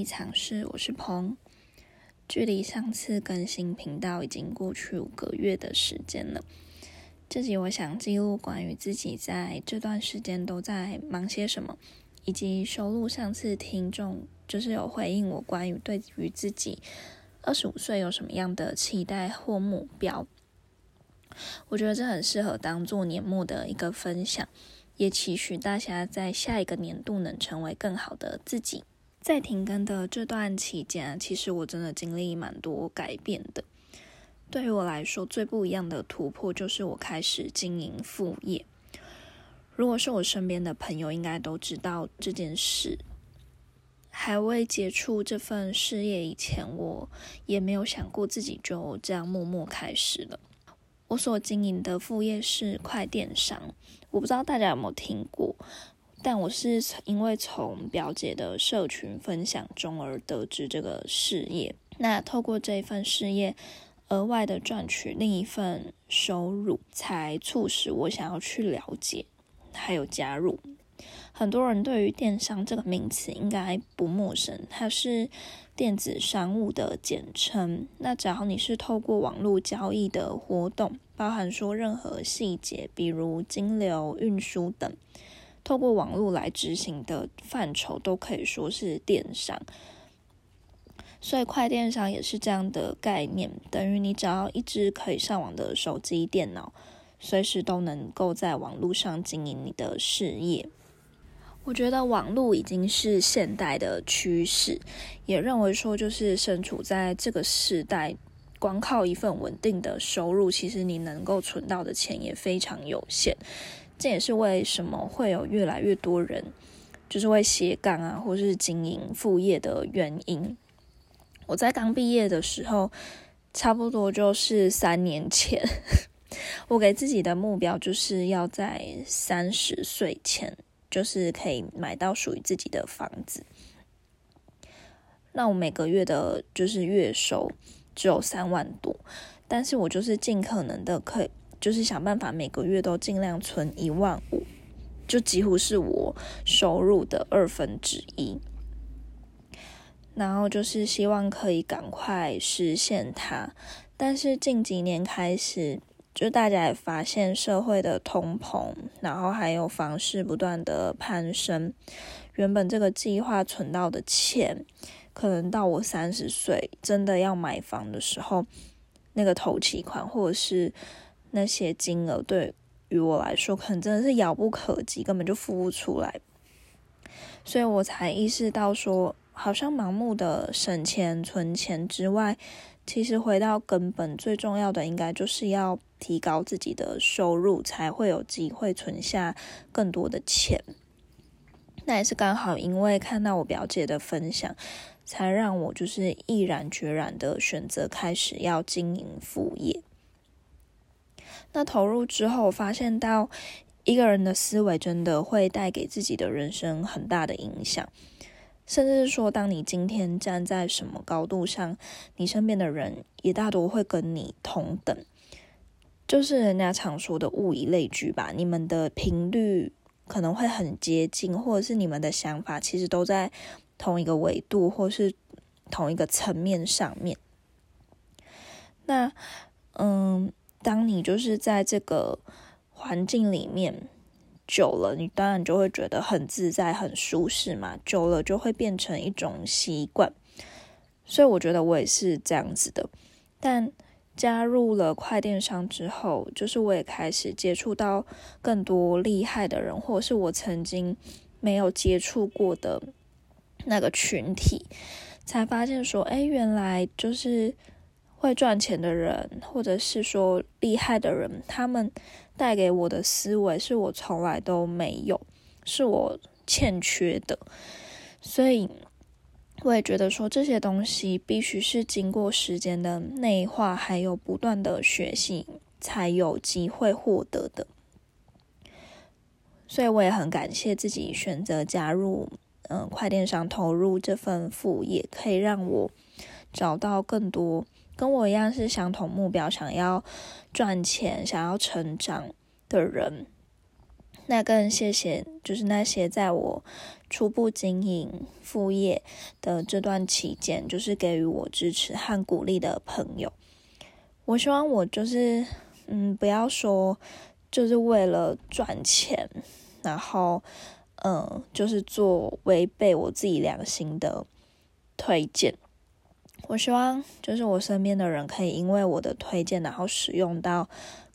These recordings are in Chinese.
迎收听记忆尝试，我是鹏。距离上次更新频道已经过去五个月的时间了。这集我想记录关于自己在这段时间都在忙些什么，以及收录上次听众就是有回应我关于对于自己二十五岁有什么样的期待或目标。我觉得这很适合当做年末的一个分享。也期许大家在下一个年度能成为更好的自己。在停更的这段期间，其实我真的经历蛮多改变的。对于我来说，最不一样的突破就是我开始经营副业。如果是我身边的朋友，应该都知道这件事。还未接触这份事业以前，我也没有想过自己就这样默默开始了。我所经营的副业是快电商，我不知道大家有没有听过，但我是因为从表姐的社群分享中而得知这个事业。那透过这一份事业，额外的赚取另一份收入，才促使我想要去了解，还有加入。很多人对于电商这个名词应该不陌生，它是电子商务的简称。那只要你是透过网络交易的活动，包含说任何细节，比如金流、运输等，透过网络来执行的范畴，都可以说是电商。所以快电商也是这样的概念，等于你只要一只可以上网的手机、电脑，随时都能够在网络上经营你的事业。我觉得网络已经是现代的趋势，也认为说，就是身处在这个时代，光靠一份稳定的收入，其实你能够存到的钱也非常有限。这也是为什么会有越来越多人就是会斜杠啊，或是经营副业的原因。我在刚毕业的时候，差不多就是三年前，我给自己的目标就是要在三十岁前。就是可以买到属于自己的房子。那我每个月的就是月收只有三万多，但是我就是尽可能的可以，就是想办法每个月都尽量存一万五，就几乎是我收入的二分之一。然后就是希望可以赶快实现它，但是近几年开始。就大家也发现社会的通膨，然后还有房市不断的攀升，原本这个计划存到的钱，可能到我三十岁真的要买房的时候，那个头期款或者是那些金额，对于我来说，可能真的是遥不可及，根本就付不出来，所以我才意识到说，好像盲目的省钱存钱之外。其实回到根本，最重要的应该就是要提高自己的收入，才会有机会存下更多的钱。那也是刚好因为看到我表姐的分享，才让我就是毅然决然的选择开始要经营副业。那投入之后，发现到一个人的思维真的会带给自己的人生很大的影响。甚至是说，当你今天站在什么高度上，你身边的人也大多会跟你同等，就是人家常说的物以类聚吧。你们的频率可能会很接近，或者是你们的想法其实都在同一个维度，或是同一个层面上面。那，嗯，当你就是在这个环境里面。久了，你当然就会觉得很自在、很舒适嘛。久了就会变成一种习惯，所以我觉得我也是这样子的。但加入了快电商之后，就是我也开始接触到更多厉害的人，或者是我曾经没有接触过的那个群体，才发现说，哎，原来就是会赚钱的人，或者是说厉害的人，他们。带给我的思维是我从来都没有，是我欠缺的，所以我也觉得说这些东西必须是经过时间的内化，还有不断的学习，才有机会获得的。所以我也很感谢自己选择加入嗯快电商，投入这份副业，可以让我找到更多。跟我一样是相同目标，想要赚钱、想要成长的人，那更谢谢，就是那些在我初步经营副业的这段期间，就是给予我支持和鼓励的朋友。我希望我就是，嗯，不要说就是为了赚钱，然后，嗯，就是做违背我自己良心的推荐。我希望就是我身边的人可以因为我的推荐，然后使用到。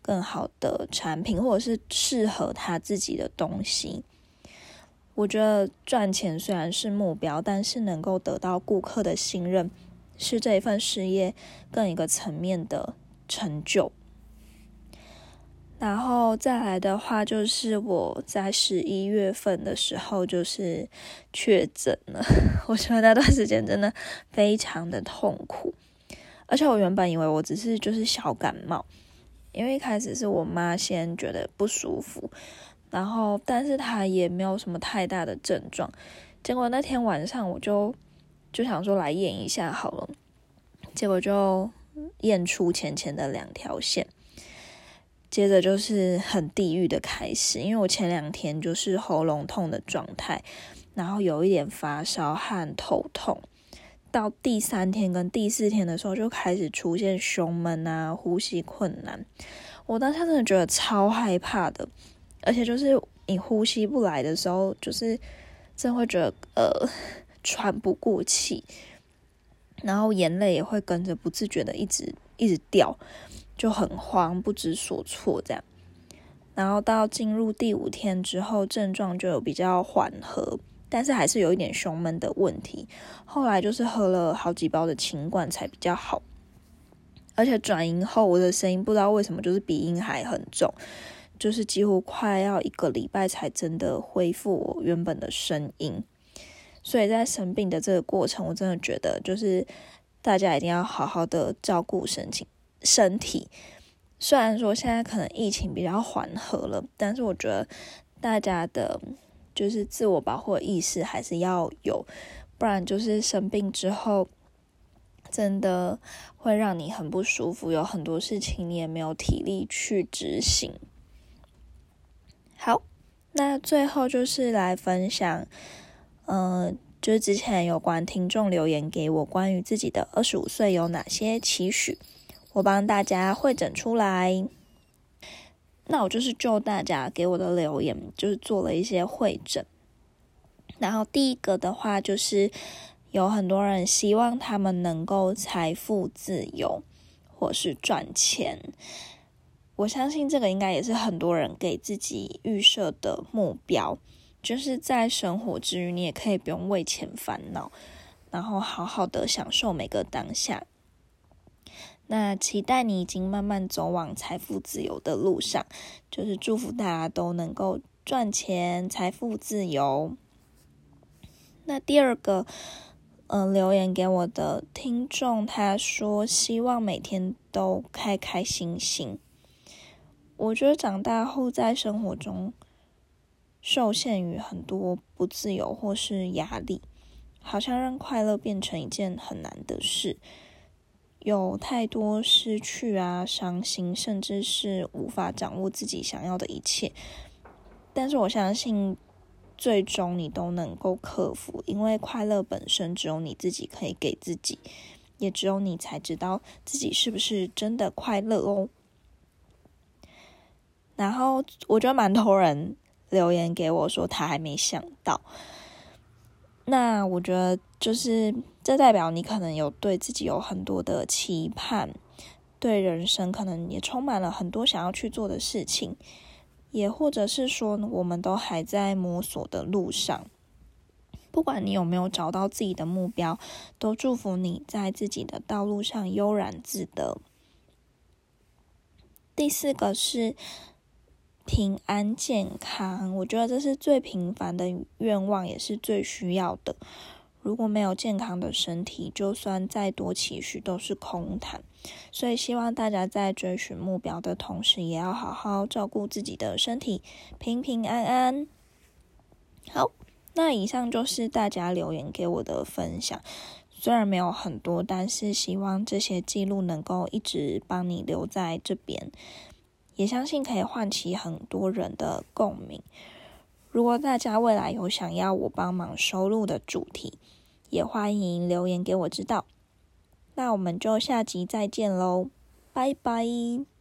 更好的产品，或者是适合他自己的东西。我觉得赚钱虽然是目标，但是能够得到顾客的信任，是这一份事业更一个层面的成就。然后再来的话，就是我在十一月份的时候就是确诊了。我觉得那段时间真的非常的痛苦，而且我原本以为我只是就是小感冒。因为一开始是我妈先觉得不舒服，然后但是她也没有什么太大的症状，结果那天晚上我就就想说来验一下好了，结果就验出浅浅的两条线，接着就是很地狱的开始，因为我前两天就是喉咙痛的状态，然后有一点发烧和头痛。到第三天跟第四天的时候，就开始出现胸闷啊、呼吸困难。我当下真的觉得超害怕的，而且就是你呼吸不来的时候，就是真会觉得呃喘不过气，然后眼泪也会跟着不自觉的一直一直掉，就很慌不知所措这样。然后到进入第五天之后，症状就有比较缓和。但是还是有一点胸闷的问题，后来就是喝了好几包的清冠才比较好，而且转阴后我的声音不知道为什么就是鼻音还很重，就是几乎快要一个礼拜才真的恢复我原本的声音，所以在生病的这个过程，我真的觉得就是大家一定要好好的照顾身体身体，虽然说现在可能疫情比较缓和了，但是我觉得大家的。就是自我保护意识还是要有，不然就是生病之后，真的会让你很不舒服，有很多事情你也没有体力去执行。好，那最后就是来分享，嗯，就是之前有关听众留言给我关于自己的二十五岁有哪些期许，我帮大家会诊出来。那我就是就大家给我的留言，就是做了一些会诊。然后第一个的话，就是有很多人希望他们能够财富自由，或是赚钱。我相信这个应该也是很多人给自己预设的目标，就是在生活之余，你也可以不用为钱烦恼，然后好好的享受每个当下。那期待你已经慢慢走往财富自由的路上，就是祝福大家都能够赚钱、财富自由。那第二个，嗯，留言给我的听众他说，希望每天都开开心心。我觉得长大后在生活中受限于很多不自由或是压力，好像让快乐变成一件很难的事。有太多失去啊，伤心，甚至是无法掌握自己想要的一切。但是我相信，最终你都能够克服，因为快乐本身只有你自己可以给自己，也只有你才知道自己是不是真的快乐哦。然后我觉得蛮多人留言给我说，他还没想到。那我觉得，就是这代表你可能有对自己有很多的期盼，对人生可能也充满了很多想要去做的事情，也或者是说，我们都还在摸索的路上。不管你有没有找到自己的目标，都祝福你在自己的道路上悠然自得。第四个是。平安健康，我觉得这是最平凡的愿望，也是最需要的。如果没有健康的身体，就算再多期许都是空谈。所以，希望大家在追寻目标的同时，也要好好照顾自己的身体，平平安安。好，那以上就是大家留言给我的分享，虽然没有很多，但是希望这些记录能够一直帮你留在这边。也相信可以唤起很多人的共鸣。如果大家未来有想要我帮忙收录的主题，也欢迎留言给我知道。那我们就下集再见喽，拜拜。